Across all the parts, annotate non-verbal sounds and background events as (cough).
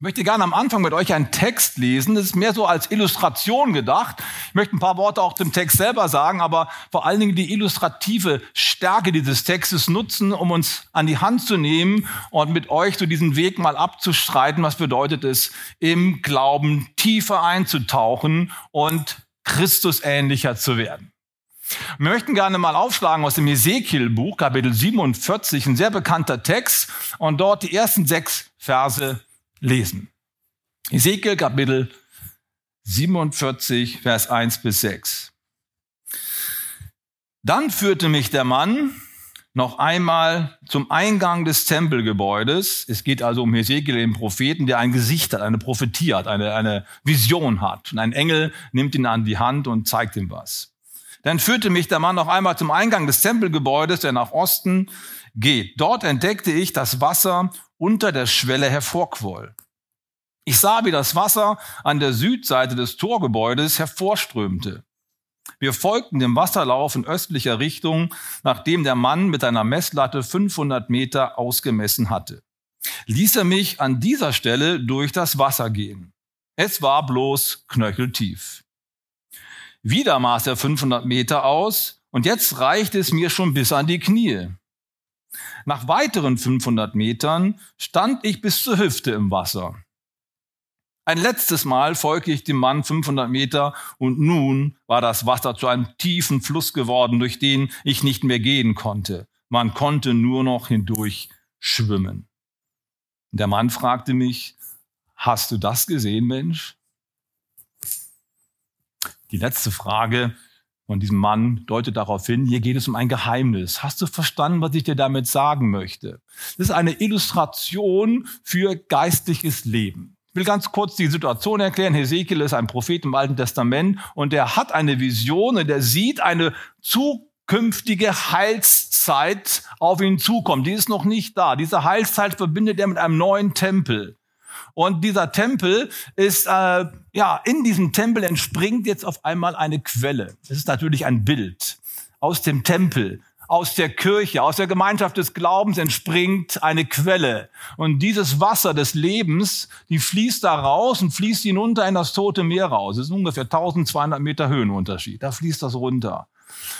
Ich möchte gerne am Anfang mit euch einen Text lesen. Das ist mehr so als Illustration gedacht. Ich möchte ein paar Worte auch zum Text selber sagen, aber vor allen Dingen die illustrative Stärke dieses Textes nutzen, um uns an die Hand zu nehmen und mit euch so diesen Weg mal abzustreiten. Was bedeutet es, im Glauben tiefer einzutauchen und Christus ähnlicher zu werden? Wir möchten gerne mal aufschlagen aus dem Ezekiel-Buch, Kapitel 47, ein sehr bekannter Text, und dort die ersten sechs Verse lesen. Ezekiel Kapitel 47, Vers 1 bis 6. Dann führte mich der Mann noch einmal zum Eingang des Tempelgebäudes. Es geht also um Hesekiel, den Propheten, der ein Gesicht hat, eine Prophetie hat, eine, eine Vision hat. Und ein Engel nimmt ihn an die Hand und zeigt ihm was. Dann führte mich der Mann noch einmal zum Eingang des Tempelgebäudes, der nach Osten geht. Dort entdeckte ich das Wasser unter der Schwelle hervorquoll. Ich sah, wie das Wasser an der Südseite des Torgebäudes hervorströmte. Wir folgten dem Wasserlauf in östlicher Richtung, nachdem der Mann mit einer Messlatte 500 Meter ausgemessen hatte. Ließ er mich an dieser Stelle durch das Wasser gehen. Es war bloß knöcheltief. Wieder maß er 500 Meter aus und jetzt reichte es mir schon bis an die Knie. Nach weiteren 500 Metern stand ich bis zur Hüfte im Wasser. Ein letztes Mal folgte ich dem Mann 500 Meter und nun war das Wasser zu einem tiefen Fluss geworden, durch den ich nicht mehr gehen konnte. Man konnte nur noch hindurch schwimmen. Der Mann fragte mich, hast du das gesehen, Mensch? Die letzte Frage von diesem Mann deutet darauf hin, hier geht es um ein Geheimnis. Hast du verstanden, was ich dir damit sagen möchte? Das ist eine Illustration für geistliches Leben. Ich will ganz kurz die Situation erklären. Hesekiel ist ein Prophet im Alten Testament und er hat eine Vision und er sieht eine zukünftige Heilszeit auf ihn zukommen. Die ist noch nicht da. Diese Heilszeit verbindet er mit einem neuen Tempel. Und dieser Tempel ist, äh, ja, in diesem Tempel entspringt jetzt auf einmal eine Quelle. Das ist natürlich ein Bild aus dem Tempel aus der Kirche, aus der Gemeinschaft des Glaubens entspringt eine Quelle. Und dieses Wasser des Lebens, die fließt da raus und fließt hinunter in das Tote Meer raus. Das ist ungefähr 1200 Meter Höhenunterschied. Da fließt das runter.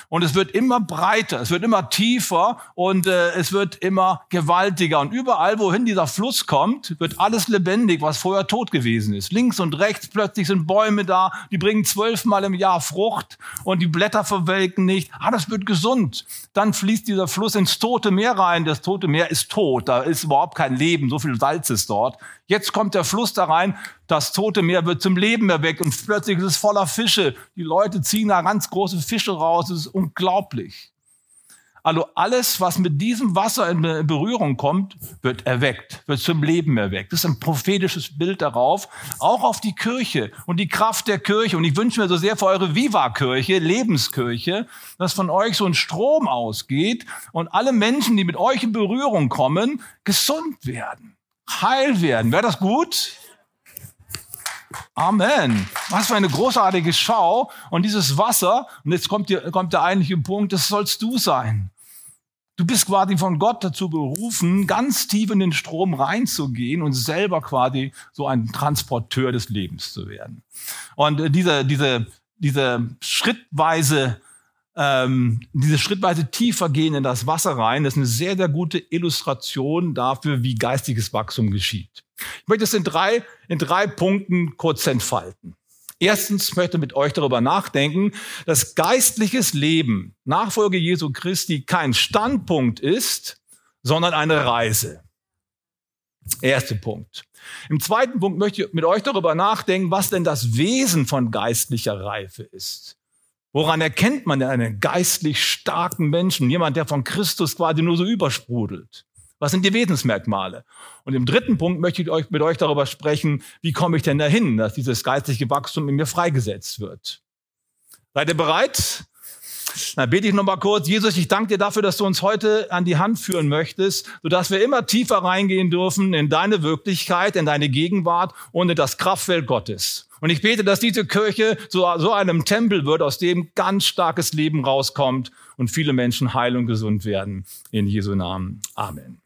Und es wird immer breiter, es wird immer tiefer und äh, es wird immer gewaltiger. Und überall, wohin dieser Fluss kommt, wird alles lebendig, was vorher tot gewesen ist. Links und rechts plötzlich sind Bäume da, die bringen zwölfmal im Jahr Frucht und die Blätter verwelken nicht. Ah, das wird gesund. Dann fließt dieser Fluss ins Tote Meer rein. Das Tote Meer ist tot, da ist überhaupt kein Leben, so viel Salz ist dort. Jetzt kommt der Fluss da rein, das Tote Meer wird zum Leben erweckt und plötzlich ist es voller Fische. Die Leute ziehen da ganz große Fische raus. Es ist unglaublich. Also alles, was mit diesem Wasser in Berührung kommt, wird erweckt, wird zum Leben erweckt. Das ist ein prophetisches Bild darauf, auch auf die Kirche und die Kraft der Kirche. Und ich wünsche mir so sehr für eure Viva-Kirche, Lebenskirche, dass von euch so ein Strom ausgeht und alle Menschen, die mit euch in Berührung kommen, gesund werden, heil werden. Wäre das gut? Amen. Was für eine großartige Schau. Und dieses Wasser, und jetzt kommt, die, kommt der eigentliche Punkt, das sollst du sein. Du bist quasi von Gott dazu berufen, ganz tief in den Strom reinzugehen und selber quasi so ein Transporteur des Lebens zu werden. Und äh, diese, diese, diese schrittweise ähm, diese schrittweise tiefer gehen in das Wasser rein, das ist eine sehr, sehr gute Illustration dafür, wie geistiges Wachstum geschieht. Ich möchte es in drei, in drei Punkten kurz entfalten. Erstens möchte mit euch darüber nachdenken, dass geistliches Leben, Nachfolge Jesu Christi, kein Standpunkt ist, sondern eine Reise. Erster Punkt. Im zweiten Punkt möchte ich mit euch darüber nachdenken, was denn das Wesen von geistlicher Reife ist. Woran erkennt man denn einen geistlich starken Menschen? Jemand, der von Christus quasi nur so übersprudelt. Was sind die Wesensmerkmale? Und im dritten Punkt möchte ich euch, mit euch darüber sprechen, wie komme ich denn dahin, dass dieses geistliche Wachstum in mir freigesetzt wird. Seid ihr bereit? Na, bete ich noch mal kurz. Jesus, ich danke dir dafür, dass du uns heute an die Hand führen möchtest, sodass wir immer tiefer reingehen dürfen in deine Wirklichkeit, in deine Gegenwart und in das Kraftfeld Gottes. Und ich bete, dass diese Kirche zu so einem Tempel wird, aus dem ganz starkes Leben rauskommt und viele Menschen heil und gesund werden. In Jesu Namen. Amen.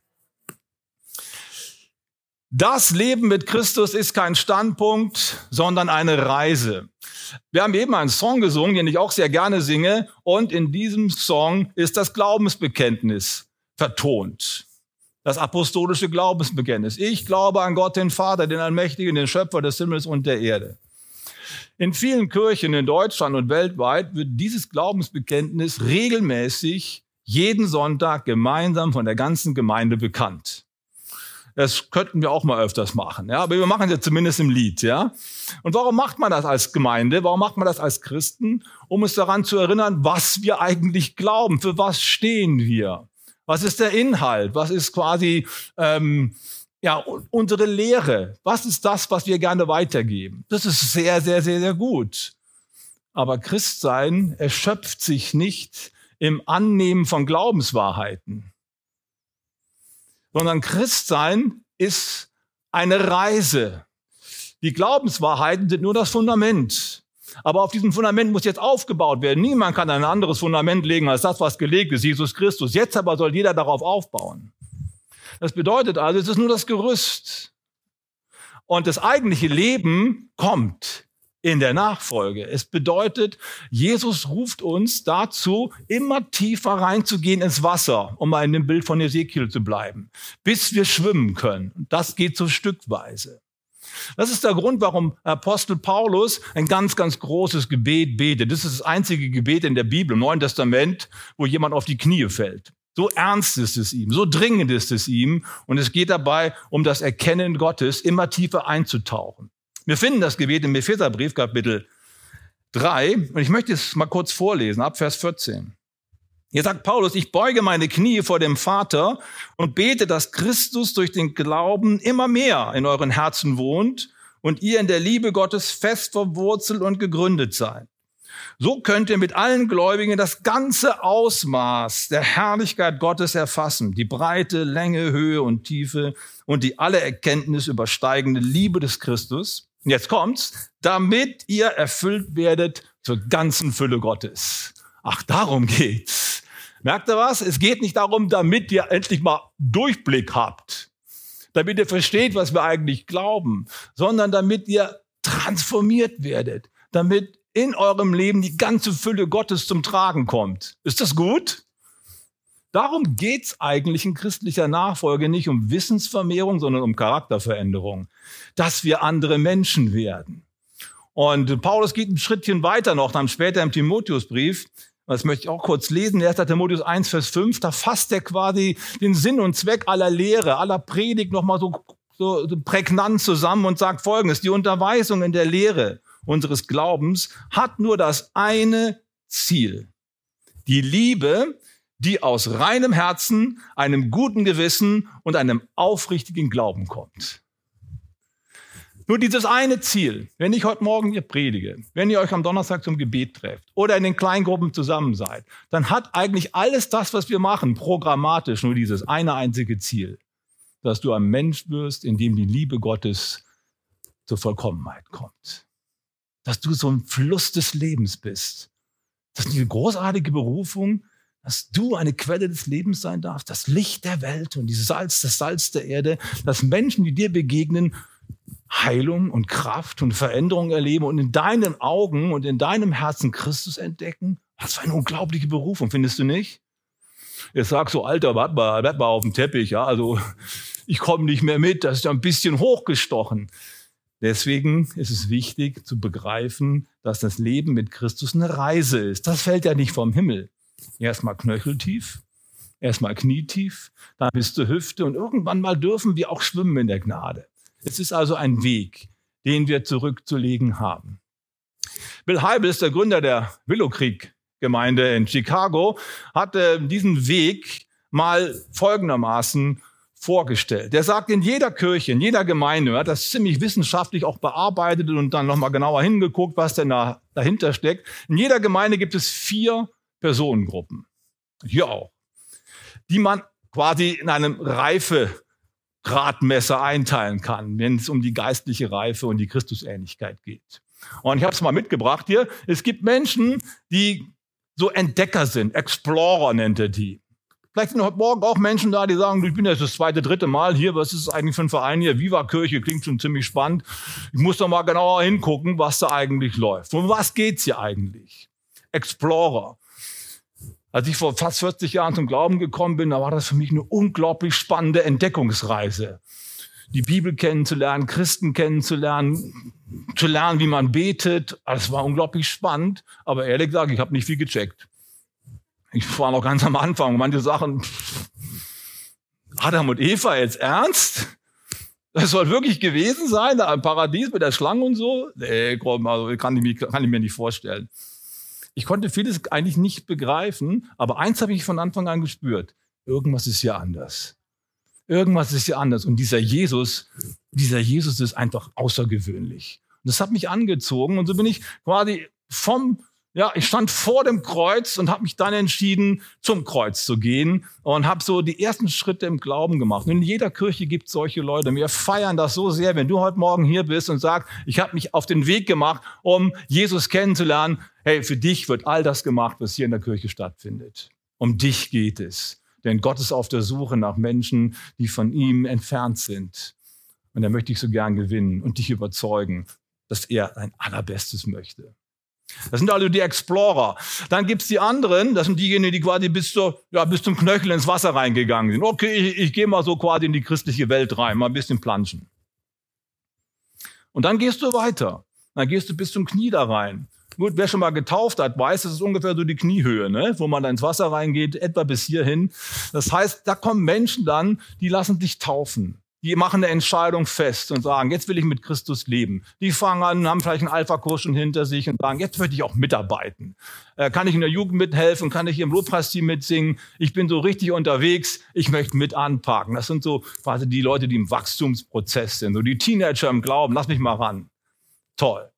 Das Leben mit Christus ist kein Standpunkt, sondern eine Reise. Wir haben eben einen Song gesungen, den ich auch sehr gerne singe, und in diesem Song ist das Glaubensbekenntnis vertont. Das apostolische Glaubensbekenntnis. Ich glaube an Gott, den Vater, den Allmächtigen, den Schöpfer des Himmels und der Erde. In vielen Kirchen in Deutschland und weltweit wird dieses Glaubensbekenntnis regelmäßig jeden Sonntag gemeinsam von der ganzen Gemeinde bekannt. Das könnten wir auch mal öfters machen, ja, aber wir machen es ja zumindest im Lied, ja. Und warum macht man das als Gemeinde? Warum macht man das als Christen? Um uns daran zu erinnern, was wir eigentlich glauben, für was stehen wir? Was ist der Inhalt? Was ist quasi ähm, ja unsere Lehre? Was ist das, was wir gerne weitergeben? Das ist sehr, sehr, sehr, sehr gut. Aber Christsein erschöpft sich nicht im Annehmen von Glaubenswahrheiten sondern Christsein ist eine Reise. Die Glaubenswahrheiten sind nur das Fundament. Aber auf diesem Fundament muss jetzt aufgebaut werden. Niemand kann ein anderes Fundament legen als das, was gelegt ist, Jesus Christus. Jetzt aber soll jeder darauf aufbauen. Das bedeutet also, es ist nur das Gerüst. Und das eigentliche Leben kommt in der Nachfolge. Es bedeutet, Jesus ruft uns dazu, immer tiefer reinzugehen ins Wasser, um mal in dem Bild von Ezekiel zu bleiben, bis wir schwimmen können. Und das geht so stückweise. Das ist der Grund, warum Apostel Paulus ein ganz, ganz großes Gebet betet. Das ist das einzige Gebet in der Bibel, im Neuen Testament, wo jemand auf die Knie fällt. So ernst ist es ihm, so dringend ist es ihm. Und es geht dabei um das Erkennen Gottes, immer tiefer einzutauchen. Wir finden das Gebet im Epheserbrief Kapitel 3 und ich möchte es mal kurz vorlesen, ab Vers 14. Hier sagt Paulus, ich beuge meine Knie vor dem Vater und bete, dass Christus durch den Glauben immer mehr in euren Herzen wohnt und ihr in der Liebe Gottes fest verwurzelt und gegründet seid. So könnt ihr mit allen Gläubigen das ganze Ausmaß der Herrlichkeit Gottes erfassen, die Breite, Länge, Höhe und Tiefe und die alle Erkenntnis übersteigende Liebe des Christus, jetzt kommt's, damit ihr erfüllt werdet zur ganzen Fülle Gottes. Ach, darum geht's. Merkt ihr was? Es geht nicht darum, damit ihr endlich mal Durchblick habt, damit ihr versteht, was wir eigentlich glauben, sondern damit ihr transformiert werdet, damit in eurem Leben die ganze Fülle Gottes zum Tragen kommt. Ist das gut? Darum geht's eigentlich in christlicher Nachfolge nicht um Wissensvermehrung, sondern um Charakterveränderung, dass wir andere Menschen werden. Und Paulus geht ein Schrittchen weiter noch, dann später im Timotheusbrief, das möchte ich auch kurz lesen, 1. Timotheus 1, Vers 5, da fasst er quasi den Sinn und Zweck aller Lehre, aller Predigt nochmal so, so prägnant zusammen und sagt folgendes, die Unterweisung in der Lehre unseres Glaubens hat nur das eine Ziel. Die Liebe, die aus reinem Herzen, einem guten Gewissen und einem aufrichtigen Glauben kommt. Nur dieses eine Ziel, wenn ich heute Morgen ihr predige, wenn ihr euch am Donnerstag zum Gebet trefft oder in den Kleingruppen zusammen seid, dann hat eigentlich alles das, was wir machen, programmatisch nur dieses eine einzige Ziel, dass du ein Mensch wirst, in dem die Liebe Gottes zur Vollkommenheit kommt. Dass du so ein Fluss des Lebens bist. Das ist eine großartige Berufung, dass du eine Quelle des Lebens sein darfst, das Licht der Welt und die Salz, das Salz der Erde, dass Menschen, die dir begegnen, Heilung und Kraft und Veränderung erleben und in deinen Augen und in deinem Herzen Christus entdecken. Was für eine unglaubliche Berufung, findest du nicht? Jetzt sagst du, Alter, warte mal, warte mal auf dem Teppich, ja, also ich komme nicht mehr mit, das ist ja ein bisschen hochgestochen. Deswegen ist es wichtig zu begreifen, dass das Leben mit Christus eine Reise ist. Das fällt ja nicht vom Himmel. Erstmal knöcheltief, erstmal knietief, dann bis zur Hüfte und irgendwann mal dürfen wir auch schwimmen in der Gnade. Es ist also ein Weg, den wir zurückzulegen haben. Bill Heibel ist der Gründer der Willow Creek Gemeinde in Chicago, hat äh, diesen Weg mal folgendermaßen vorgestellt. Der sagt, in jeder Kirche, in jeder Gemeinde, er hat das ziemlich wissenschaftlich auch bearbeitet und dann nochmal genauer hingeguckt, was denn da dahinter steckt. In jeder Gemeinde gibt es vier Personengruppen, hier auch, die man quasi in einem Reifegradmesser einteilen kann, wenn es um die geistliche Reife und die Christusähnlichkeit geht. Und ich habe es mal mitgebracht hier. Es gibt Menschen, die so Entdecker sind, Explorer nennt er die. Vielleicht sind heute Morgen auch Menschen da, die sagen, ich bin jetzt das zweite, dritte Mal hier, was ist eigentlich für ein Verein hier? Viva Kirche, klingt schon ziemlich spannend. Ich muss doch mal genauer hingucken, was da eigentlich läuft. Um was geht's hier eigentlich? Explorer. Als ich vor fast 40 Jahren zum Glauben gekommen bin, da war das für mich eine unglaublich spannende Entdeckungsreise. Die Bibel kennenzulernen, Christen kennenzulernen, zu lernen, wie man betet. Das war unglaublich spannend, aber ehrlich gesagt, ich habe nicht viel gecheckt. Ich war noch ganz am Anfang. Manche Sachen, Adam und Eva jetzt ernst? Das soll wirklich gewesen sein, da im Paradies mit der Schlange und so? Nee, komm, also kann ich, kann ich mir nicht vorstellen. Ich konnte vieles eigentlich nicht begreifen, aber eins habe ich von Anfang an gespürt. Irgendwas ist hier anders. Irgendwas ist hier anders. Und dieser Jesus, dieser Jesus ist einfach außergewöhnlich. Und das hat mich angezogen. Und so bin ich quasi vom ja, ich stand vor dem Kreuz und habe mich dann entschieden, zum Kreuz zu gehen und habe so die ersten Schritte im Glauben gemacht. Und in jeder Kirche gibt es solche Leute. Wir feiern das so sehr, wenn du heute Morgen hier bist und sagst, ich habe mich auf den Weg gemacht, um Jesus kennenzulernen. Hey, für dich wird all das gemacht, was hier in der Kirche stattfindet. Um dich geht es. Denn Gott ist auf der Suche nach Menschen, die von ihm entfernt sind. Und er möchte dich so gern gewinnen und dich überzeugen, dass er dein Allerbestes möchte. Das sind also die Explorer. Dann gibt's die anderen, das sind diejenigen, die quasi bis, zur, ja, bis zum Knöchel ins Wasser reingegangen sind. Okay, ich, ich gehe mal so quasi in die christliche Welt rein, mal ein bisschen planschen. Und dann gehst du weiter. Dann gehst du bis zum Knie da rein. Gut, wer schon mal getauft hat, weiß, das ist ungefähr so die Kniehöhe, ne? wo man da ins Wasser reingeht, etwa bis hierhin. Das heißt, da kommen Menschen dann, die lassen sich taufen die machen eine Entscheidung fest und sagen, jetzt will ich mit Christus leben. Die fangen an, haben vielleicht einen Alpha-Kurs schon hinter sich und sagen, jetzt möchte ich auch mitarbeiten. Äh, kann ich in der Jugend mithelfen? Kann ich im Lobpreisteam mitsingen? Ich bin so richtig unterwegs. Ich möchte mit anpacken. Das sind so quasi die Leute, die im Wachstumsprozess sind. So die Teenager im Glauben. Lass mich mal ran. Toll.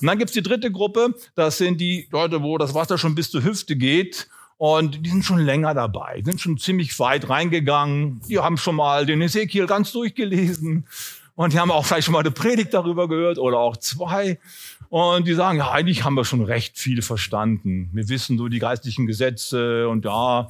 Und dann gibt's die dritte Gruppe. Das sind die Leute, wo das Wasser schon bis zur Hüfte geht und die sind schon länger dabei, sind schon ziemlich weit reingegangen. Die haben schon mal den Ezekiel ganz durchgelesen. Und die haben auch vielleicht schon mal eine Predigt darüber gehört oder auch zwei. Und die sagen, ja, eigentlich haben wir schon recht viel verstanden. Wir wissen so die geistlichen Gesetze und ja,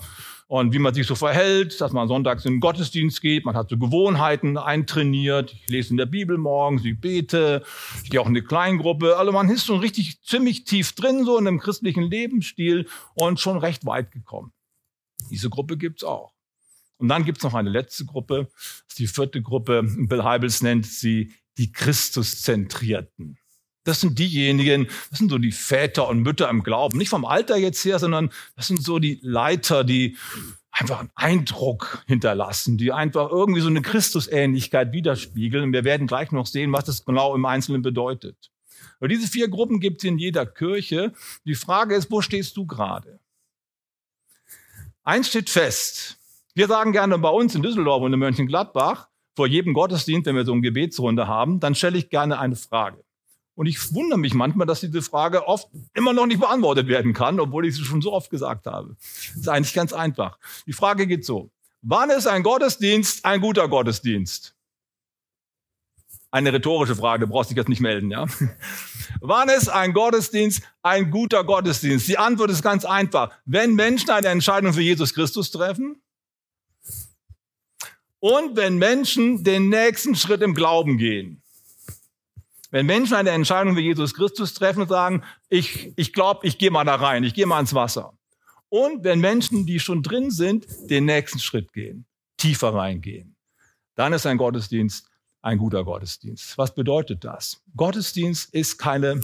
und wie man sich so verhält, dass man sonntags in den Gottesdienst geht. Man hat so Gewohnheiten eintrainiert. Ich lese in der Bibel morgens, ich bete, ich gehe auch in eine Kleingruppe. Also man ist schon richtig ziemlich tief drin, so in einem christlichen Lebensstil und schon recht weit gekommen. Diese Gruppe gibt's auch. Und dann gibt's noch eine letzte Gruppe, das ist die vierte Gruppe. Bill Heibels nennt sie die Christuszentrierten. Das sind diejenigen, das sind so die Väter und Mütter im Glauben. Nicht vom Alter jetzt her, sondern das sind so die Leiter, die einfach einen Eindruck hinterlassen, die einfach irgendwie so eine Christusähnlichkeit widerspiegeln. Und wir werden gleich noch sehen, was das genau im Einzelnen bedeutet. Aber diese vier Gruppen gibt es in jeder Kirche. Die Frage ist, wo stehst du gerade? Eins steht fest. Wir sagen gerne bei uns in Düsseldorf und in Mönchengladbach, vor jedem Gottesdienst, wenn wir so eine Gebetsrunde haben, dann stelle ich gerne eine Frage. Und ich wundere mich manchmal, dass diese Frage oft immer noch nicht beantwortet werden kann, obwohl ich sie schon so oft gesagt habe. Das ist eigentlich ganz einfach. Die Frage geht so. Wann ist ein Gottesdienst ein guter Gottesdienst? Eine rhetorische Frage, brauchst dich jetzt nicht melden, ja? (laughs) Wann ist ein Gottesdienst ein guter Gottesdienst? Die Antwort ist ganz einfach. Wenn Menschen eine Entscheidung für Jesus Christus treffen und wenn Menschen den nächsten Schritt im Glauben gehen. Wenn Menschen eine Entscheidung für Jesus Christus treffen und sagen, ich, ich glaube, ich gehe mal da rein, ich gehe mal ins Wasser. Und wenn Menschen, die schon drin sind, den nächsten Schritt gehen, tiefer reingehen, dann ist ein Gottesdienst ein guter Gottesdienst. Was bedeutet das? Gottesdienst ist keine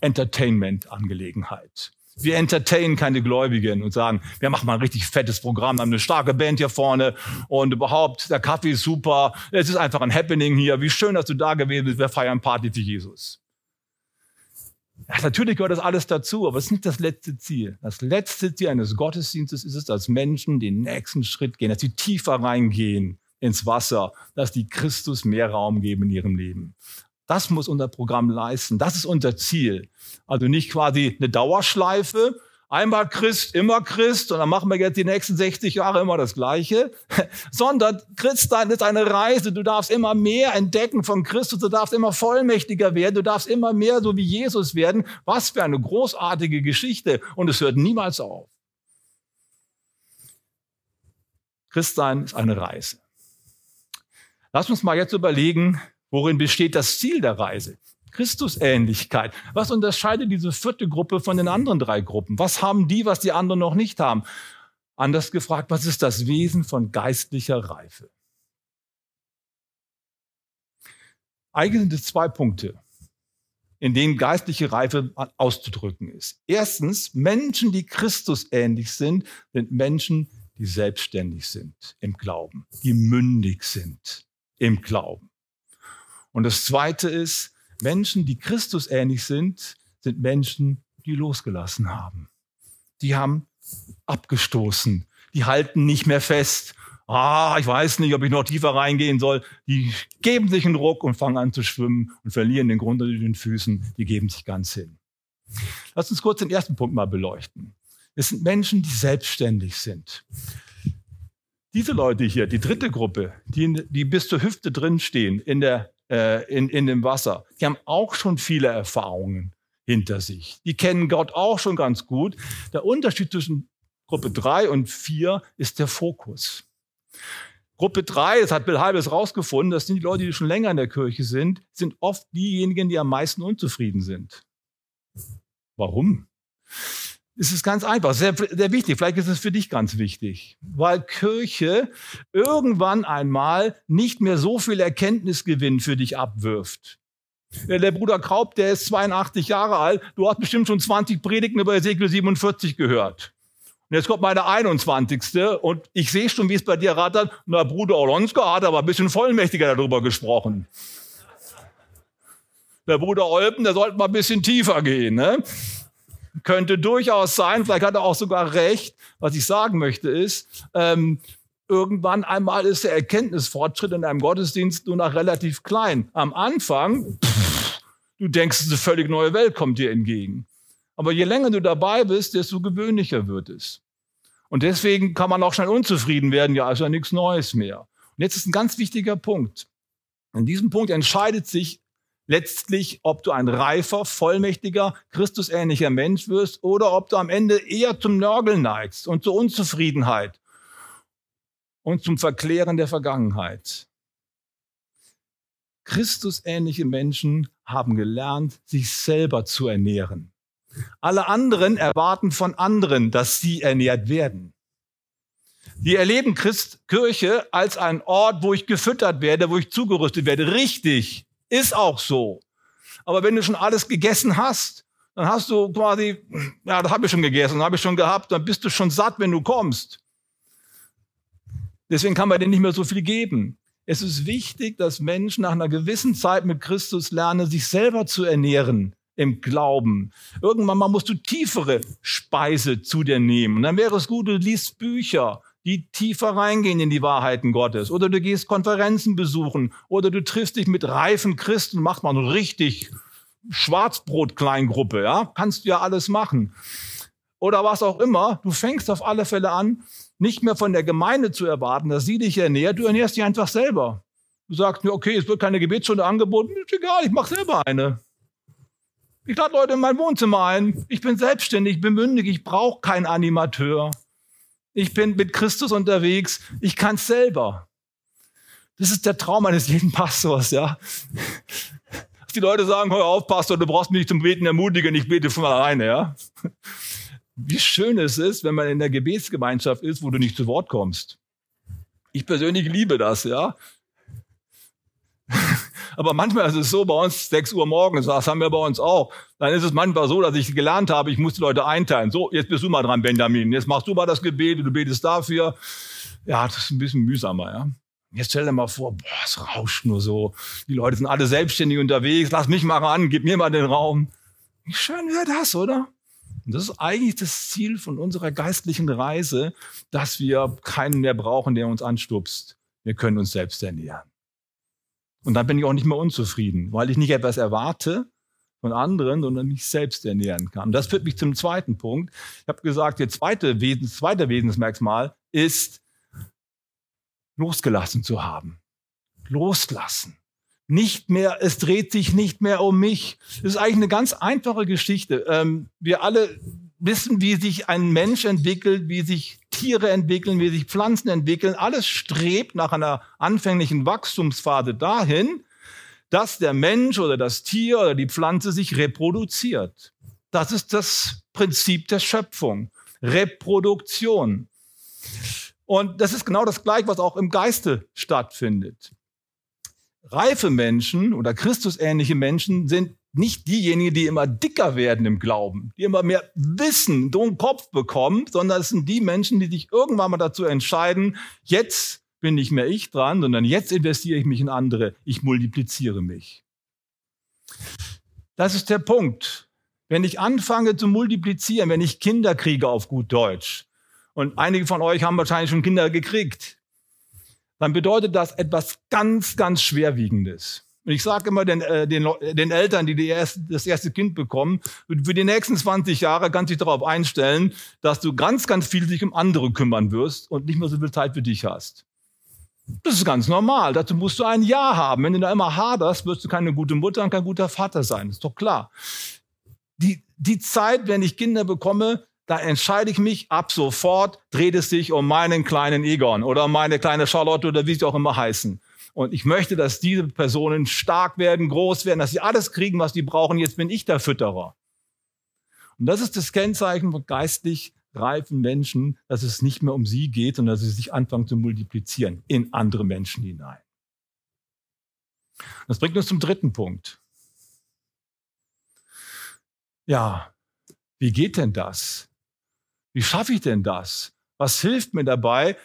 Entertainment-Angelegenheit. Wir entertainen keine Gläubigen und sagen, wir machen mal ein richtig fettes Programm, haben eine starke Band hier vorne und überhaupt, der Kaffee ist super, es ist einfach ein Happening hier, wie schön, dass du da gewesen bist, wir feiern Party für Jesus. Ja, natürlich gehört das alles dazu, aber es ist nicht das letzte Ziel. Das letzte Ziel eines Gottesdienstes ist es, dass Menschen den nächsten Schritt gehen, dass sie tiefer reingehen ins Wasser, dass die Christus mehr Raum geben in ihrem Leben. Das muss unser Programm leisten. Das ist unser Ziel. Also nicht quasi eine Dauerschleife. Einmal Christ, immer Christ und dann machen wir jetzt die nächsten 60 Jahre immer das Gleiche, (laughs) sondern Christsein ist eine Reise. Du darfst immer mehr entdecken von Christus, du darfst immer vollmächtiger werden, du darfst immer mehr so wie Jesus werden. Was für eine großartige Geschichte und es hört niemals auf. Christsein ist eine Reise. Lass uns mal jetzt überlegen, worin besteht das Ziel der Reise? Christusähnlichkeit. Was unterscheidet diese vierte Gruppe von den anderen drei Gruppen? Was haben die, was die anderen noch nicht haben? Anders gefragt, was ist das Wesen von geistlicher Reife? Eigentlich sind es zwei Punkte, in denen geistliche Reife auszudrücken ist. Erstens, Menschen, die Christus ähnlich sind, sind Menschen, die selbstständig sind im Glauben, die mündig sind im Glauben. Und das Zweite ist, Menschen, die Christus ähnlich sind, sind Menschen, die losgelassen haben. Die haben abgestoßen. Die halten nicht mehr fest. Ah, ich weiß nicht, ob ich noch tiefer reingehen soll. Die geben sich einen Ruck und fangen an zu schwimmen und verlieren den Grund unter den Füßen. Die geben sich ganz hin. Lass uns kurz den ersten Punkt mal beleuchten. Es sind Menschen, die selbstständig sind. Diese Leute hier, die dritte Gruppe, die, die bis zur Hüfte drinstehen in, der, äh, in, in dem Wasser, die haben auch schon viele Erfahrungen hinter sich. Die kennen Gott auch schon ganz gut. Der Unterschied zwischen Gruppe 3 und 4 ist der Fokus. Gruppe 3, das hat Bill Halbes rausgefunden, das sind die Leute, die schon länger in der Kirche sind, sind oft diejenigen, die am meisten unzufrieden sind. Warum? Es ist ganz einfach, sehr, sehr wichtig. Vielleicht ist es für dich ganz wichtig, weil Kirche irgendwann einmal nicht mehr so viel Erkenntnisgewinn für dich abwirft. Der Bruder Kraub, der ist 82 Jahre alt. Du hast bestimmt schon 20 Predigten über Ezekiel 47 gehört. Und jetzt kommt meine 21. Und ich sehe schon, wie es bei dir rattert. Na, Bruder Olonska hat aber ein bisschen vollmächtiger darüber gesprochen. Der Bruder Olpen, der sollte mal ein bisschen tiefer gehen. Ne? Könnte durchaus sein, vielleicht hat er auch sogar recht. Was ich sagen möchte ist, ähm, irgendwann einmal ist der Erkenntnisfortschritt in einem Gottesdienst nur noch relativ klein. Am Anfang, du denkst, eine völlig neue Welt kommt dir entgegen. Aber je länger du dabei bist, desto gewöhnlicher wird es. Und deswegen kann man auch schnell unzufrieden werden. Ja, ist ja nichts Neues mehr. Und jetzt ist ein ganz wichtiger Punkt. In diesem Punkt entscheidet sich letztlich, ob du ein reifer, vollmächtiger, Christusähnlicher Mensch wirst oder ob du am Ende eher zum Nörgeln neigst und zur Unzufriedenheit und zum Verklären der Vergangenheit. Christusähnliche Menschen haben gelernt, sich selber zu ernähren. Alle anderen erwarten von anderen, dass sie ernährt werden. Die erleben Christ, Kirche als einen Ort, wo ich gefüttert werde, wo ich zugerüstet werde. Richtig, ist auch so. Aber wenn du schon alles gegessen hast, dann hast du quasi, ja, das habe ich schon gegessen, habe ich schon gehabt, dann bist du schon satt, wenn du kommst. Deswegen kann man dir nicht mehr so viel geben. Es ist wichtig, dass Menschen nach einer gewissen Zeit mit Christus lernen, sich selber zu ernähren im Glauben. Irgendwann mal musst du tiefere Speise zu dir nehmen. Und dann wäre es gut, du liest Bücher, die tiefer reingehen in die Wahrheiten Gottes. Oder du gehst Konferenzen besuchen. Oder du triffst dich mit reifen Christen, macht man richtig Schwarzbrot-Kleingruppe, ja? Kannst du ja alles machen. Oder was auch immer. Du fängst auf alle Fälle an, nicht mehr von der Gemeinde zu erwarten, dass sie dich ernährt. Du ernährst dich einfach selber. Du sagst mir, okay, es wird keine Gebetsstunde angeboten. Ist egal, ich mache selber eine. Ich lade Leute in mein Wohnzimmer ein. Ich bin selbstständig, ich bin mündig, ich brauche keinen Animateur. Ich bin mit Christus unterwegs, ich kann es selber. Das ist der Traum eines jeden Pastors, ja. (laughs) Die Leute sagen, hör auf, Pastor, du brauchst mich nicht zum Beten ermutigen, ich bete von alleine, ja. (laughs) Wie schön es ist, wenn man in der Gebetsgemeinschaft ist, wo du nicht zu Wort kommst. Ich persönlich liebe das, ja. (laughs) Aber manchmal ist es so, bei uns 6 Uhr morgens, das haben wir bei uns auch, dann ist es manchmal so, dass ich gelernt habe, ich muss die Leute einteilen. So, jetzt bist du mal dran, Benjamin. Jetzt machst du mal das Gebet, du betest dafür. Ja, das ist ein bisschen mühsamer, ja. Jetzt stell dir mal vor, boah, es rauscht nur so. Die Leute sind alle selbstständig unterwegs. Lass mich mal ran, gib mir mal den Raum. Wie schön wäre das, oder? Und das ist eigentlich das Ziel von unserer geistlichen Reise, dass wir keinen mehr brauchen, der uns anstupst. Wir können uns selbst ernähren. Und dann bin ich auch nicht mehr unzufrieden, weil ich nicht etwas erwarte von anderen, sondern mich selbst ernähren kann. Das führt mich zum zweiten Punkt. Ich habe gesagt, der zweite, Wesens, zweite Wesensmerkmal ist, losgelassen zu haben. Loslassen. Nicht mehr, es dreht sich nicht mehr um mich. Das ist eigentlich eine ganz einfache Geschichte. Ähm, wir alle wissen, wie sich ein Mensch entwickelt, wie sich Tiere entwickeln, wie sich Pflanzen entwickeln. Alles strebt nach einer anfänglichen Wachstumsphase dahin, dass der Mensch oder das Tier oder die Pflanze sich reproduziert. Das ist das Prinzip der Schöpfung. Reproduktion. Und das ist genau das Gleiche, was auch im Geiste stattfindet. Reife Menschen oder Christusähnliche Menschen sind nicht diejenigen, die immer dicker werden im Glauben, die immer mehr Wissen, so einen Kopf bekommen, sondern es sind die Menschen, die sich irgendwann mal dazu entscheiden, jetzt bin nicht mehr ich dran, sondern jetzt investiere ich mich in andere, ich multipliziere mich. Das ist der Punkt. Wenn ich anfange zu multiplizieren, wenn ich Kinder kriege auf gut Deutsch, und einige von euch haben wahrscheinlich schon Kinder gekriegt, dann bedeutet das etwas ganz, ganz Schwerwiegendes. Und ich sage immer den, äh, den, den Eltern, die, die erst, das erste Kind bekommen, für die nächsten 20 Jahre kannst du dich darauf einstellen, dass du ganz, ganz viel sich um andere kümmern wirst und nicht mehr so viel Zeit für dich hast. Das ist ganz normal. Dazu musst du ein Ja haben. Wenn du da immer haderst, wirst du keine gute Mutter und kein guter Vater sein. ist doch klar. Die, die Zeit, wenn ich Kinder bekomme, da entscheide ich mich ab sofort, dreht es sich um meinen kleinen Egon oder meine kleine Charlotte oder wie sie auch immer heißen. Und ich möchte, dass diese Personen stark werden, groß werden, dass sie alles kriegen, was sie brauchen. Jetzt bin ich der Fütterer. Und das ist das Kennzeichen von geistlich reifen Menschen, dass es nicht mehr um sie geht, sondern dass sie sich anfangen zu multiplizieren in andere Menschen hinein. Das bringt uns zum dritten Punkt. Ja, wie geht denn das? Wie schaffe ich denn das? Was hilft mir dabei,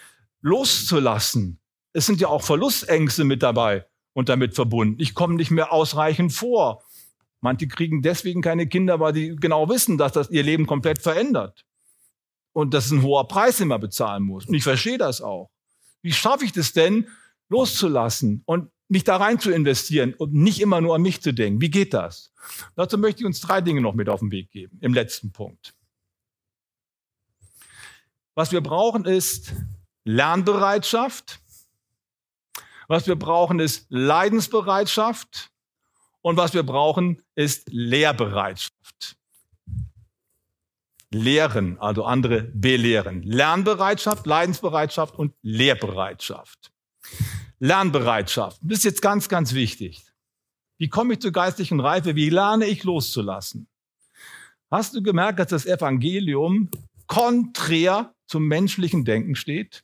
loszulassen? Es sind ja auch Verlustängste mit dabei und damit verbunden. Ich komme nicht mehr ausreichend vor. Manche kriegen deswegen keine Kinder, weil sie genau wissen, dass das ihr Leben komplett verändert und dass es ein hoher Preis immer bezahlen muss. Und ich verstehe das auch. Wie schaffe ich das denn, loszulassen und mich da rein zu investieren und nicht immer nur an mich zu denken? Wie geht das? Dazu möchte ich uns drei Dinge noch mit auf den Weg geben, im letzten Punkt. Was wir brauchen ist Lernbereitschaft. Was wir brauchen ist Leidensbereitschaft. Und was wir brauchen ist Lehrbereitschaft. Lehren, also andere belehren. Lernbereitschaft, Leidensbereitschaft und Lehrbereitschaft. Lernbereitschaft. Das ist jetzt ganz, ganz wichtig. Wie komme ich zur geistlichen Reife? Wie lerne ich loszulassen? Hast du gemerkt, dass das Evangelium konträr zum menschlichen Denken steht?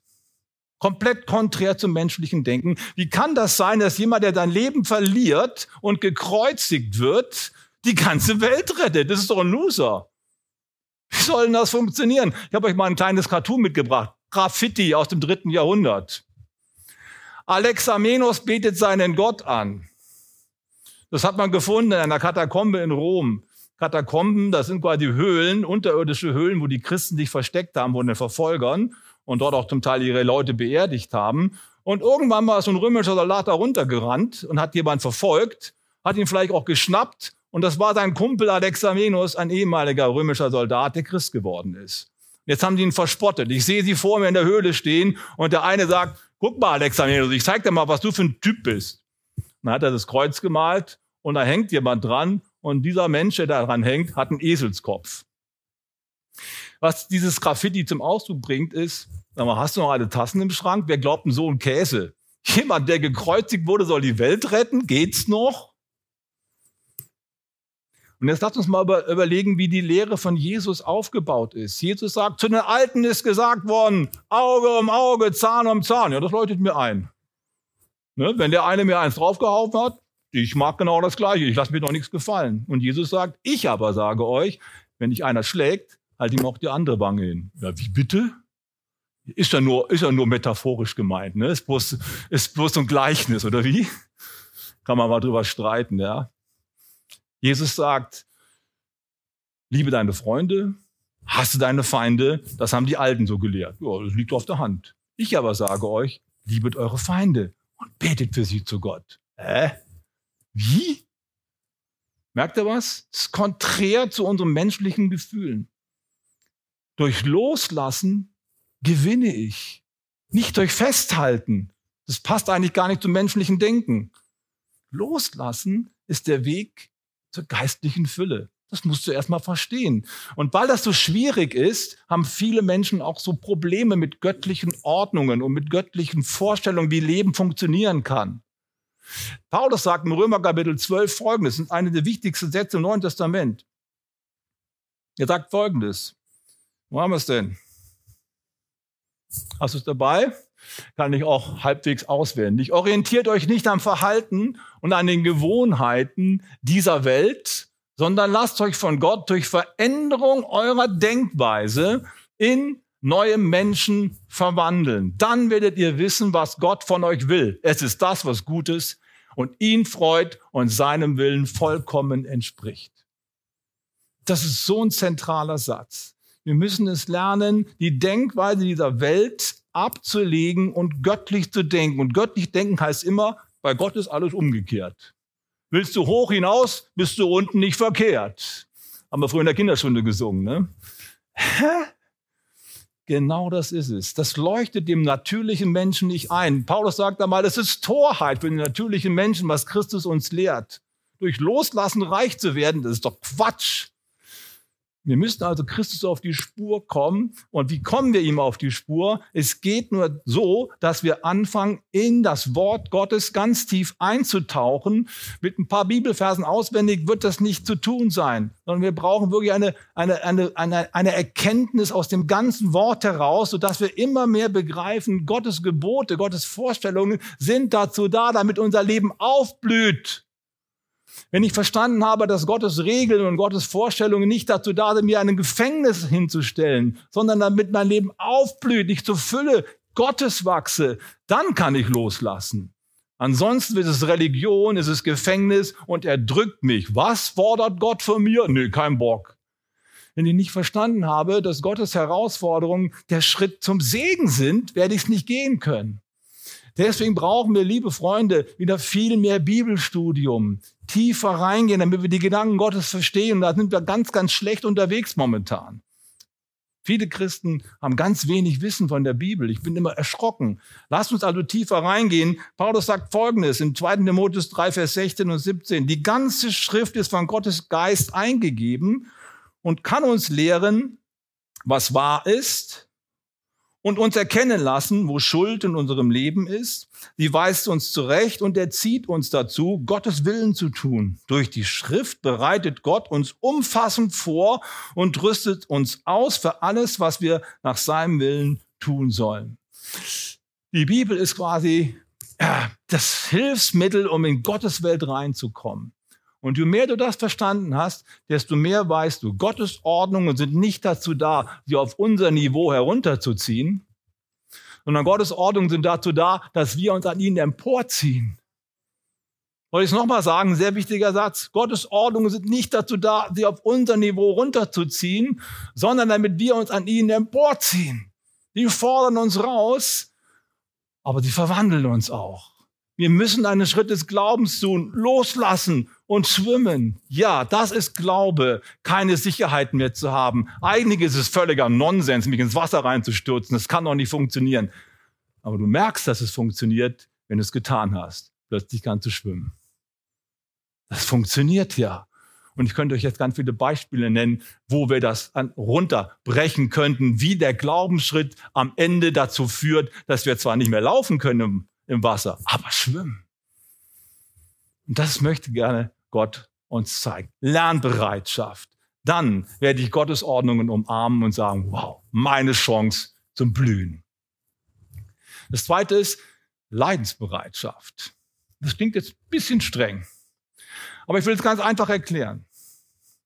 Komplett konträr zum menschlichen Denken. Wie kann das sein, dass jemand, der sein Leben verliert und gekreuzigt wird, die ganze Welt rettet? Das ist doch ein Loser. Wie soll denn das funktionieren? Ich habe euch mal ein kleines Cartoon mitgebracht. Graffiti aus dem dritten Jahrhundert. Alexamenos betet seinen Gott an. Das hat man gefunden in einer Katakombe in Rom. Katakomben, das sind quasi Höhlen, unterirdische Höhlen, wo die Christen sich versteckt haben von den Verfolgern und dort auch zum Teil ihre Leute beerdigt haben. Und irgendwann ist so ein römischer Soldat da runtergerannt und hat jemand verfolgt, hat ihn vielleicht auch geschnappt und das war sein Kumpel Alexamenos, ein ehemaliger römischer Soldat, der Christ geworden ist. Jetzt haben die ihn verspottet. Ich sehe sie vor mir in der Höhle stehen und der eine sagt, guck mal Alexamenos, ich zeig dir mal, was du für ein Typ bist. Dann hat er das Kreuz gemalt und da hängt jemand dran und dieser Mensch, der daran hängt, hat einen Eselskopf. Was dieses Graffiti zum Ausdruck bringt, ist, sag mal, hast du noch alle Tassen im Schrank? Wer glaubt denn so ein Käse? Jemand, der gekreuzigt wurde, soll die Welt retten? Geht's noch? Und jetzt lasst uns mal überlegen, wie die Lehre von Jesus aufgebaut ist. Jesus sagt, zu den Alten ist gesagt worden, Auge um Auge, Zahn um Zahn. Ja, das läutet mir ein. Ne? Wenn der eine mir eins draufgehauen hat, ich mag genau das Gleiche, ich lasse mir doch nichts gefallen. Und Jesus sagt, ich aber sage euch, wenn dich einer schlägt, halt ihm auch die andere Wange hin. Ja, wie bitte? Ist ja nur, ist ja nur metaphorisch gemeint, ne? Ist bloß, ist bloß so ein Gleichnis, oder wie? Kann man mal drüber streiten, ja? Jesus sagt, liebe deine Freunde, hasse deine Feinde. Das haben die Alten so gelehrt. Ja, das liegt auf der Hand. Ich aber sage euch, liebet eure Feinde und betet für sie zu Gott. Hä? Wie? Merkt ihr was? Das ist konträr zu unseren menschlichen Gefühlen. Durch Loslassen gewinne ich. Nicht durch Festhalten. Das passt eigentlich gar nicht zum menschlichen Denken. Loslassen ist der Weg zur geistlichen Fülle. Das musst du erstmal verstehen. Und weil das so schwierig ist, haben viele Menschen auch so Probleme mit göttlichen Ordnungen und mit göttlichen Vorstellungen, wie Leben funktionieren kann. Paulus sagt im Römer Kapitel 12 folgendes, das sind eine der wichtigsten Sätze im Neuen Testament. Er sagt folgendes. Wo haben wir es denn? Hast du es dabei? Kann ich auch halbwegs auswendig. Orientiert euch nicht am Verhalten und an den Gewohnheiten dieser Welt, sondern lasst euch von Gott durch Veränderung eurer Denkweise in neue Menschen verwandeln. Dann werdet ihr wissen, was Gott von euch will. Es ist das, was gut ist und ihn freut und seinem Willen vollkommen entspricht. Das ist so ein zentraler Satz. Wir müssen es lernen, die Denkweise dieser Welt abzulegen und göttlich zu denken. Und göttlich denken heißt immer, bei Gott ist alles umgekehrt. Willst du hoch hinaus, bist du unten nicht verkehrt. Haben wir früher in der Kinderstunde gesungen, ne? Hä? Genau das ist es. Das leuchtet dem natürlichen Menschen nicht ein. Paulus sagt einmal, es ist Torheit für den natürlichen Menschen, was Christus uns lehrt. Durch Loslassen reich zu werden, das ist doch Quatsch. Wir müssen also Christus auf die Spur kommen. Und wie kommen wir ihm auf die Spur? Es geht nur so, dass wir anfangen, in das Wort Gottes ganz tief einzutauchen. Mit ein paar Bibelversen auswendig wird das nicht zu tun sein, sondern wir brauchen wirklich eine, eine, eine, eine, eine Erkenntnis aus dem ganzen Wort heraus, sodass wir immer mehr begreifen, Gottes Gebote, Gottes Vorstellungen sind dazu da, damit unser Leben aufblüht. Wenn ich verstanden habe, dass Gottes Regeln und Gottes Vorstellungen nicht dazu da sind, mir ein Gefängnis hinzustellen, sondern damit mein Leben aufblüht, ich zur Fülle Gottes wachse, dann kann ich loslassen. Ansonsten ist es Religion, ist es Gefängnis und er drückt mich. Was fordert Gott von mir? Nee, kein Bock. Wenn ich nicht verstanden habe, dass Gottes Herausforderungen der Schritt zum Segen sind, werde ich es nicht gehen können. Deswegen brauchen wir, liebe Freunde, wieder viel mehr Bibelstudium, tiefer reingehen, damit wir die Gedanken Gottes verstehen. Da sind wir ganz, ganz schlecht unterwegs momentan. Viele Christen haben ganz wenig Wissen von der Bibel. Ich bin immer erschrocken. Lasst uns also tiefer reingehen. Paulus sagt Folgendes in 2. Timotheus 3, Vers 16 und 17. Die ganze Schrift ist von Gottes Geist eingegeben und kann uns lehren, was wahr ist und uns erkennen lassen, wo Schuld in unserem Leben ist. Sie weist uns zurecht und erzieht uns dazu, Gottes Willen zu tun. Durch die Schrift bereitet Gott uns umfassend vor und rüstet uns aus für alles, was wir nach seinem Willen tun sollen. Die Bibel ist quasi ja, das Hilfsmittel, um in Gottes Welt reinzukommen. Und je mehr du das verstanden hast, desto mehr weißt du, Gottes Ordnungen sind nicht dazu da, sie auf unser Niveau herunterzuziehen, sondern Gottes Ordnungen sind dazu da, dass wir uns an ihnen emporziehen. Soll ich es nochmal sagen? Sehr wichtiger Satz. Gottes Ordnungen sind nicht dazu da, sie auf unser Niveau runterzuziehen, sondern damit wir uns an ihnen emporziehen. Die fordern uns raus, aber sie verwandeln uns auch. Wir müssen einen Schritt des Glaubens tun, loslassen und schwimmen. Ja, das ist Glaube, keine Sicherheit mehr zu haben. Eigentlich ist es völliger Nonsens, mich ins Wasser reinzustürzen. Das kann doch nicht funktionieren. Aber du merkst, dass es funktioniert, wenn du es getan hast. Plötzlich kannst du schwimmen. Das funktioniert ja. Und ich könnte euch jetzt ganz viele Beispiele nennen, wo wir das runterbrechen könnten, wie der Glaubensschritt am Ende dazu führt, dass wir zwar nicht mehr laufen können im Wasser, aber schwimmen. Und das möchte gerne Gott uns zeigen. Lernbereitschaft. Dann werde ich Gottes Ordnungen umarmen und sagen, wow, meine Chance zum Blühen. Das zweite ist Leidensbereitschaft. Das klingt jetzt ein bisschen streng. Aber ich will es ganz einfach erklären.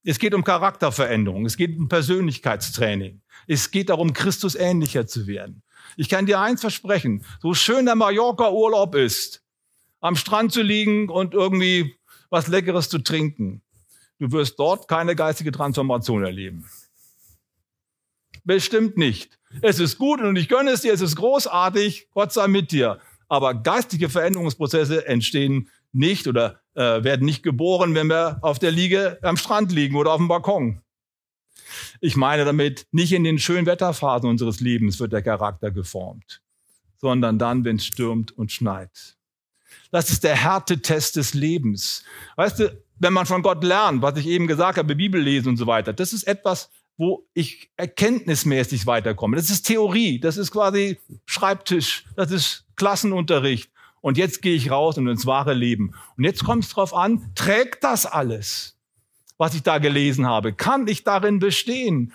Es geht um Charakterveränderung. Es geht um Persönlichkeitstraining. Es geht darum, Christus ähnlicher zu werden. Ich kann dir eins versprechen, so schön der Mallorca-Urlaub ist, am Strand zu liegen und irgendwie was Leckeres zu trinken, du wirst dort keine geistige Transformation erleben. Bestimmt nicht. Es ist gut und ich gönne es dir, es ist großartig, Gott sei mit dir. Aber geistige Veränderungsprozesse entstehen nicht oder äh, werden nicht geboren, wenn wir auf der Liege am Strand liegen oder auf dem Balkon. Ich meine damit, nicht in den schönen Wetterphasen unseres Lebens wird der Charakter geformt, sondern dann, wenn es stürmt und schneit. Das ist der Härtetest des Lebens. Weißt du, wenn man von Gott lernt, was ich eben gesagt habe, Bibel lesen und so weiter, das ist etwas, wo ich erkenntnismäßig weiterkomme. Das ist Theorie, das ist quasi Schreibtisch, das ist Klassenunterricht. Und jetzt gehe ich raus und ins wahre Leben. Und jetzt kommt es drauf an, trägt das alles, was ich da gelesen habe? Kann ich darin bestehen?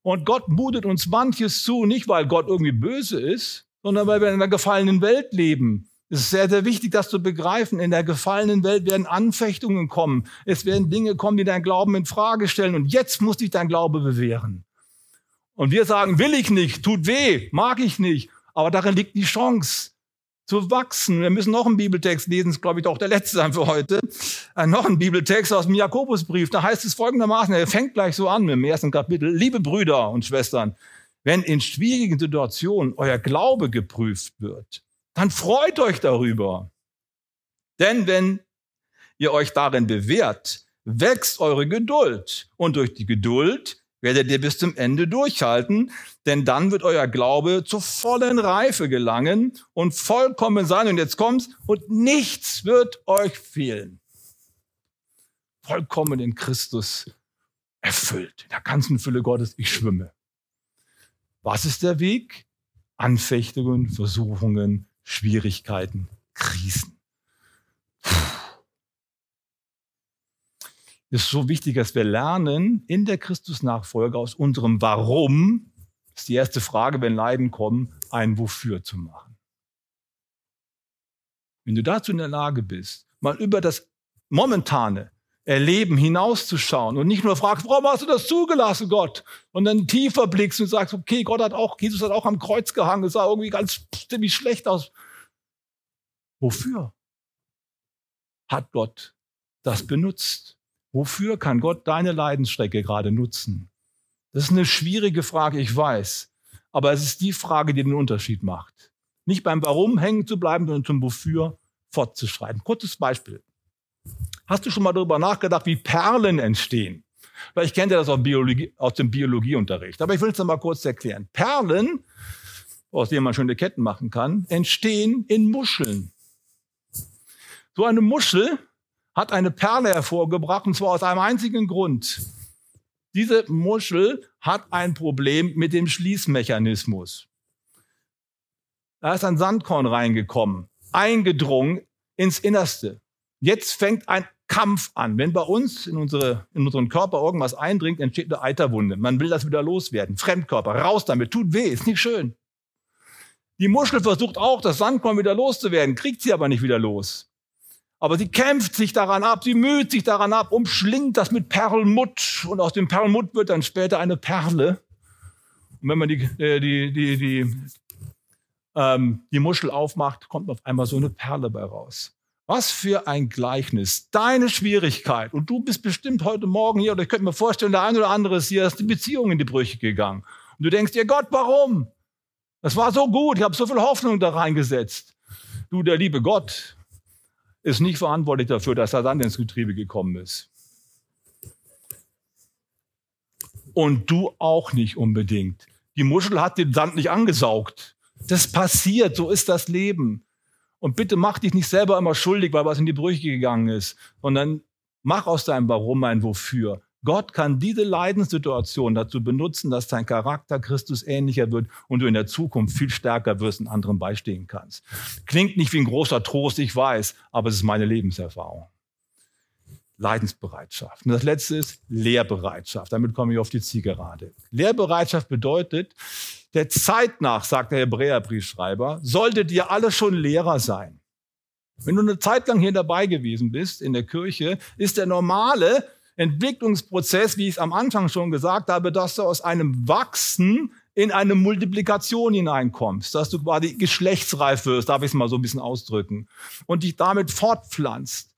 Und Gott mutet uns manches zu, nicht weil Gott irgendwie böse ist, sondern weil wir in einer gefallenen Welt leben. Es ist sehr, sehr wichtig, das zu begreifen. In der gefallenen Welt werden Anfechtungen kommen. Es werden Dinge kommen, die dein Glauben in Frage stellen. Und jetzt muss dich dein Glaube bewähren. Und wir sagen, will ich nicht, tut weh, mag ich nicht. Aber darin liegt die Chance zu wachsen. Wir müssen noch einen Bibeltext lesen, das glaube ich auch der letzte sein für heute. Äh, noch ein Bibeltext aus dem Jakobusbrief. Da heißt es folgendermaßen, er fängt gleich so an mit dem ersten Kapitel. Liebe Brüder und Schwestern, wenn in schwierigen Situationen euer Glaube geprüft wird, dann freut euch darüber. Denn wenn ihr euch darin bewährt, wächst eure Geduld. Und durch die Geduld werdet ihr bis zum Ende durchhalten, denn dann wird euer Glaube zur vollen Reife gelangen und vollkommen sein. Und jetzt kommt's, und nichts wird euch fehlen. Vollkommen in Christus erfüllt, in der ganzen Fülle Gottes, ich schwimme. Was ist der Weg? Anfechtungen, Versuchungen, Schwierigkeiten, Krisen. Es ist so wichtig, dass wir lernen, in der Christusnachfolge aus unserem Warum, ist die erste Frage, wenn Leiden kommen, ein Wofür zu machen. Wenn du dazu in der Lage bist, mal über das momentane Erleben hinauszuschauen und nicht nur fragst, warum hast du das zugelassen, Gott? Und dann tiefer blickst und sagst, okay, Gott hat auch, Jesus hat auch am Kreuz gehangen, es sah irgendwie ganz ziemlich schlecht aus. Wofür hat Gott das benutzt? Wofür kann Gott deine Leidensstrecke gerade nutzen? Das ist eine schwierige Frage, ich weiß. Aber es ist die Frage, die den Unterschied macht. Nicht beim Warum hängen zu bleiben, sondern zum Wofür fortzuschreiten. Kurzes Beispiel. Hast du schon mal darüber nachgedacht, wie Perlen entstehen? Vielleicht kennt ihr das aus, Biologie, aus dem Biologieunterricht. Aber ich will es mal kurz erklären. Perlen, aus denen man schöne Ketten machen kann, entstehen in Muscheln. So eine Muschel hat eine Perle hervorgebracht, und zwar aus einem einzigen Grund. Diese Muschel hat ein Problem mit dem Schließmechanismus. Da ist ein Sandkorn reingekommen, eingedrungen ins Innerste. Jetzt fängt ein Kampf an. Wenn bei uns in, unsere, in unseren Körper irgendwas eindringt, entsteht eine Eiterwunde. Man will das wieder loswerden. Fremdkörper, raus damit, tut weh, ist nicht schön. Die Muschel versucht auch, das Sandkorn wieder loszuwerden, kriegt sie aber nicht wieder los. Aber sie kämpft sich daran ab, sie müht sich daran ab, umschlingt das mit Perlmutt und aus dem Perlmutt wird dann später eine Perle. Und wenn man die, äh, die, die, die, ähm, die Muschel aufmacht, kommt auf einmal so eine Perle bei raus. Was für ein Gleichnis. Deine Schwierigkeit. Und du bist bestimmt heute Morgen hier, oder ich könnte mir vorstellen, der eine oder andere ist hier, ist die Beziehung in die Brüche gegangen. Und du denkst dir, Gott, warum? Das war so gut, ich habe so viel Hoffnung da reingesetzt. Du, der liebe Gott, ist nicht verantwortlich dafür, dass er dann ins Getriebe gekommen ist. Und du auch nicht unbedingt. Die Muschel hat den Sand nicht angesaugt. Das passiert, so ist das Leben. Und bitte mach dich nicht selber immer schuldig, weil was in die Brüche gegangen ist, sondern mach aus deinem Warum ein Wofür. Gott kann diese Leidenssituation dazu benutzen, dass dein Charakter Christus ähnlicher wird und du in der Zukunft viel stärker wirst und anderen beistehen kannst. Klingt nicht wie ein großer Trost, ich weiß, aber es ist meine Lebenserfahrung. Leidensbereitschaft. Und das letzte ist Lehrbereitschaft. Damit komme ich auf die Zielgerade. Lehrbereitschaft bedeutet, der Zeit nach, sagt der Hebräerbriefschreiber, solltet ihr alle schon Lehrer sein. Wenn du eine Zeit lang hier dabei gewesen bist in der Kirche, ist der normale Entwicklungsprozess, wie ich es am Anfang schon gesagt habe, dass du aus einem Wachsen in eine Multiplikation hineinkommst, dass du quasi geschlechtsreif wirst, darf ich es mal so ein bisschen ausdrücken, und dich damit fortpflanzt,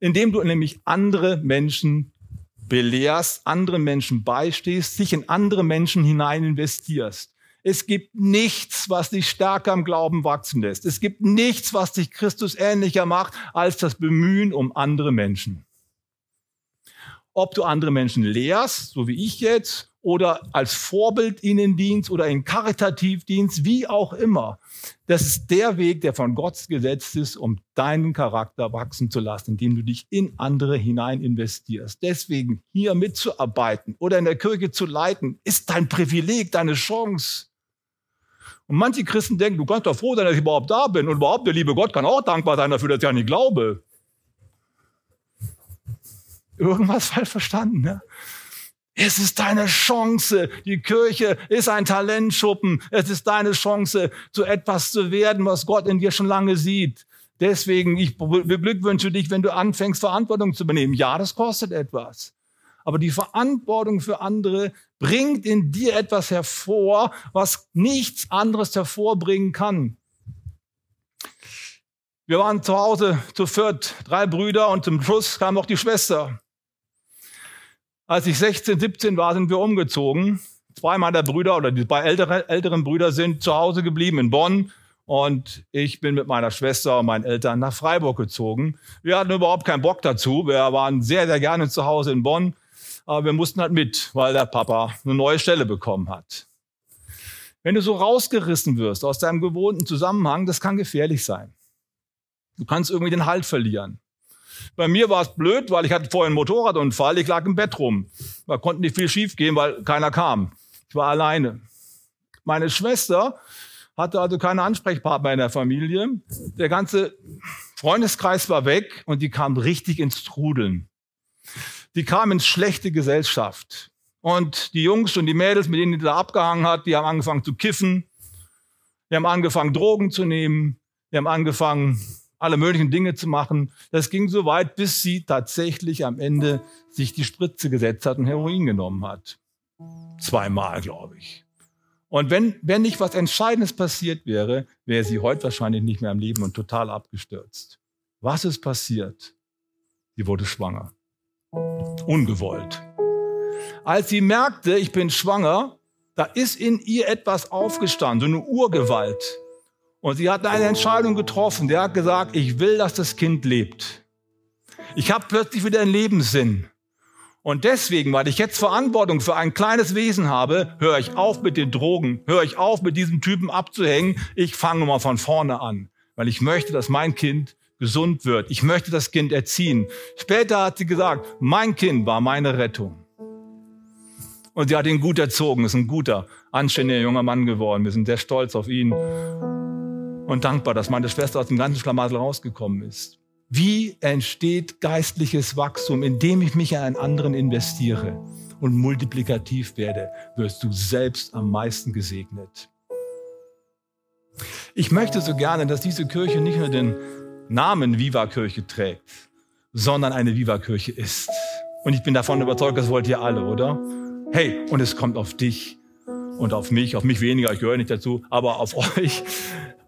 indem du nämlich andere Menschen belehrst, andere Menschen beistehst, dich in andere Menschen hinein investierst. Es gibt nichts, was dich stärker im Glauben wachsen lässt. Es gibt nichts, was dich Christus ähnlicher macht, als das Bemühen um andere Menschen. Ob du andere Menschen lehrst, so wie ich jetzt, oder als Vorbildinnendienst oder in Karitativdienst, wie auch immer. Das ist der Weg, der von Gott gesetzt ist, um deinen Charakter wachsen zu lassen, indem du dich in andere hinein investierst. Deswegen hier mitzuarbeiten oder in der Kirche zu leiten, ist dein Privileg, deine Chance. Und manche Christen denken, du kannst doch froh sein, dass ich überhaupt da bin. Und überhaupt, der liebe Gott kann auch dankbar sein dafür, dass ich an ihn glaube. Irgendwas falsch verstanden, ne? Es ist deine Chance. Die Kirche ist ein Talentschuppen. Es ist deine Chance, zu etwas zu werden, was Gott in dir schon lange sieht. Deswegen, ich beglückwünsche dich, wenn du anfängst, Verantwortung zu übernehmen. Ja, das kostet etwas. Aber die Verantwortung für andere bringt in dir etwas hervor, was nichts anderes hervorbringen kann. Wir waren zu Hause zu viert, drei Brüder und zum Schluss kam noch die Schwester. Als ich 16, 17 war, sind wir umgezogen. Zwei meiner Brüder oder die zwei ältere, älteren Brüder sind zu Hause geblieben in Bonn und ich bin mit meiner Schwester und meinen Eltern nach Freiburg gezogen. Wir hatten überhaupt keinen Bock dazu. Wir waren sehr, sehr gerne zu Hause in Bonn, aber wir mussten halt mit, weil der Papa eine neue Stelle bekommen hat. Wenn du so rausgerissen wirst aus deinem gewohnten Zusammenhang, das kann gefährlich sein. Du kannst irgendwie den Halt verlieren. Bei mir war es blöd, weil ich hatte vorhin einen Motorradunfall, ich lag im Bett rum. Da konnte nicht viel schief gehen, weil keiner kam. Ich war alleine. Meine Schwester hatte also keine Ansprechpartner in der Familie. Der ganze Freundeskreis war weg und die kam richtig ins Trudeln. Die kam ins schlechte Gesellschaft. Und die Jungs und die Mädels, mit denen die da abgehangen hat, die haben angefangen zu kiffen. Die haben angefangen, Drogen zu nehmen. Die haben angefangen, alle möglichen Dinge zu machen. Das ging so weit, bis sie tatsächlich am Ende sich die Spritze gesetzt hat und Heroin genommen hat. Zweimal, glaube ich. Und wenn, wenn nicht was Entscheidendes passiert wäre, wäre sie heute wahrscheinlich nicht mehr am Leben und total abgestürzt. Was ist passiert? Sie wurde schwanger. Ungewollt. Als sie merkte, ich bin schwanger, da ist in ihr etwas aufgestanden, so eine Urgewalt. Und sie hat eine Entscheidung getroffen. Der hat gesagt, ich will, dass das Kind lebt. Ich habe plötzlich wieder einen Lebenssinn. Und deswegen, weil ich jetzt Verantwortung für ein kleines Wesen habe, höre ich auf mit den Drogen, höre ich auf mit diesem Typen abzuhängen. Ich fange mal von vorne an, weil ich möchte, dass mein Kind gesund wird. Ich möchte das Kind erziehen. Später hat sie gesagt, mein Kind war meine Rettung. Und sie hat ihn gut erzogen, ist ein guter, anständiger junger Mann geworden. Wir sind sehr stolz auf ihn und dankbar, dass meine Schwester aus dem ganzen Schlamassel rausgekommen ist. Wie entsteht geistliches Wachstum, indem ich mich in einen anderen investiere und multiplikativ werde, wirst du selbst am meisten gesegnet. Ich möchte so gerne, dass diese Kirche nicht nur den Namen Viva Kirche trägt, sondern eine Viva Kirche ist. Und ich bin davon überzeugt, das wollt ihr alle, oder? Hey, und es kommt auf dich und auf mich, auf mich weniger, ich gehöre nicht dazu, aber auf euch,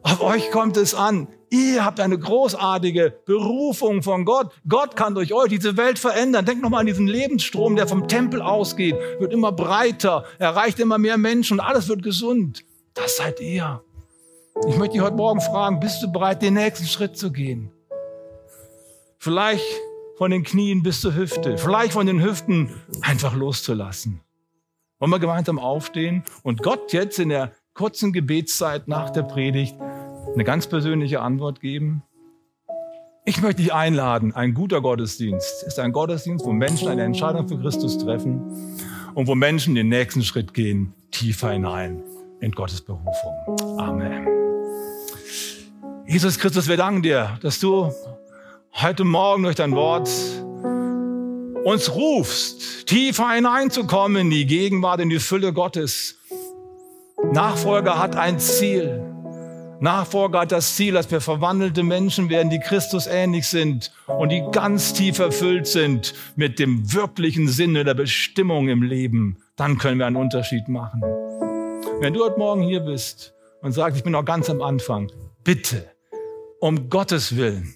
auf euch kommt es an. Ihr habt eine großartige Berufung von Gott. Gott kann durch euch diese Welt verändern. Denkt nochmal an diesen Lebensstrom, der vom Tempel ausgeht, wird immer breiter, erreicht immer mehr Menschen und alles wird gesund. Das seid ihr. Ich möchte dich heute Morgen fragen, bist du bereit, den nächsten Schritt zu gehen? Vielleicht von den Knien bis zur Hüfte, vielleicht von den Hüften einfach loszulassen. Wollen wir gemeinsam aufstehen und Gott jetzt in der kurzen Gebetszeit nach der Predigt eine ganz persönliche Antwort geben? Ich möchte dich einladen. Ein guter Gottesdienst ist ein Gottesdienst, wo Menschen eine Entscheidung für Christus treffen und wo Menschen den nächsten Schritt gehen, tiefer hinein in Gottes Berufung. Amen. Jesus Christus, wir danken dir, dass du heute Morgen durch dein Wort uns rufst, tiefer hineinzukommen in die Gegenwart, in die Fülle Gottes. Nachfolger hat ein Ziel. Nachfolger hat das Ziel, dass wir verwandelte Menschen werden, die Christus ähnlich sind und die ganz tief erfüllt sind mit dem wirklichen Sinne der Bestimmung im Leben. Dann können wir einen Unterschied machen. Wenn du heute Morgen hier bist und sagst, ich bin noch ganz am Anfang, bitte, um Gottes Willen,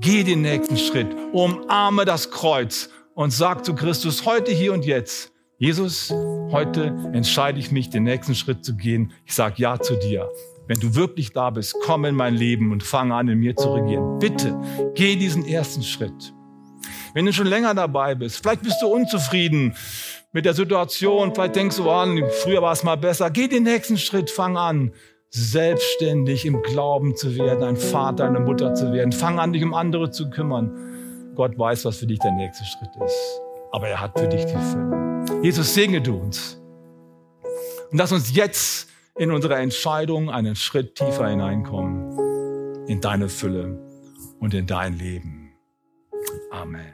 geh den nächsten Schritt, umarme das Kreuz und sag zu Christus heute, hier und jetzt, Jesus, heute entscheide ich mich, den nächsten Schritt zu gehen. Ich sage Ja zu dir. Wenn du wirklich da bist, komm in mein Leben und fange an, in mir zu regieren. Bitte, geh diesen ersten Schritt. Wenn du schon länger dabei bist, vielleicht bist du unzufrieden mit der Situation. Vielleicht denkst du an, früher war es mal besser. Geh den nächsten Schritt, fang an, selbstständig im Glauben zu werden, ein Vater, eine Mutter zu werden. Fang an, dich um andere zu kümmern. Gott weiß, was für dich der nächste Schritt ist. Aber er hat für dich die Fülle. Jesus, segne du uns. Und lass uns jetzt in unsere Entscheidung einen Schritt tiefer hineinkommen in deine Fülle und in dein Leben. Amen.